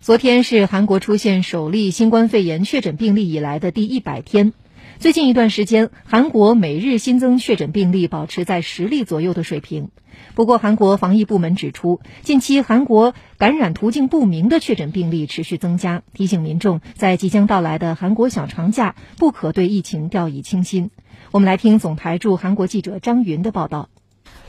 昨天是韩国出现首例新冠肺炎确诊病例以来的第一百天。最近一段时间，韩国每日新增确诊病例保持在十例左右的水平。不过，韩国防疫部门指出，近期韩国感染途径不明的确诊病例持续增加，提醒民众在即将到来的韩国小长假不可对疫情掉以轻心。我们来听总台驻韩国记者张云的报道。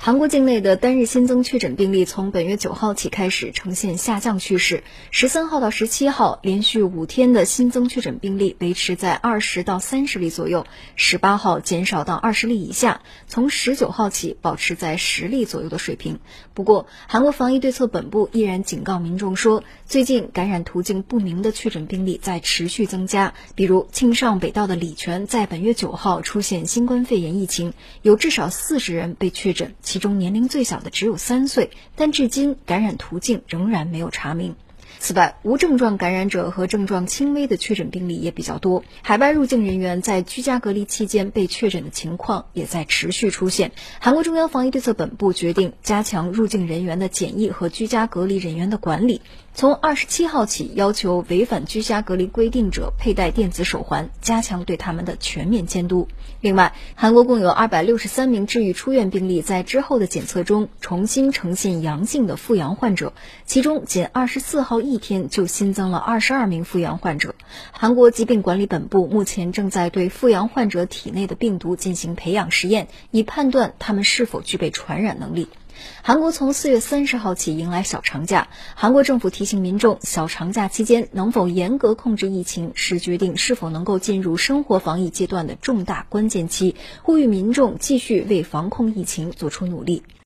韩国境内的单日新增确诊病例从本月九号起开始呈现下降趋势，十三号到十七号连续五天的新增确诊病例维持在二十到三十例左右，十八号减少到二十例以下，从十九号起保持在十例左右的水平。不过，韩国防疫对策本部依然警告民众说，最近感染途径不明的确诊病例在持续增加，比如庆尚北道的李泉在本月九号出现新冠肺炎疫情，有至少四十人被确诊。其中年龄最小的只有三岁，但至今感染途径仍然没有查明。此外，无症状感染者和症状轻微的确诊病例也比较多。海外入境人员在居家隔离期间被确诊的情况也在持续出现。韩国中央防疫对策本部决定加强入境人员的检疫和居家隔离人员的管理。从二十七号起，要求违反居家隔离规定者佩戴电子手环，加强对他们的全面监督。另外，韩国共有二百六十三名治愈出院病例在之后的检测中重新呈现阳性的复阳患者，其中仅二十四号一天就新增了二十二名复阳患者。韩国疾病管理本部目前正在对复阳患者体内的病毒进行培养实验，以判断他们是否具备传染能力。韩国从四月三十号起迎来小长假，韩国政府提醒民众，小长假期间能否严格控制疫情，是决定是否能够进入生活防疫阶段的重大关键期，呼吁民众继续为防控疫情做出努力。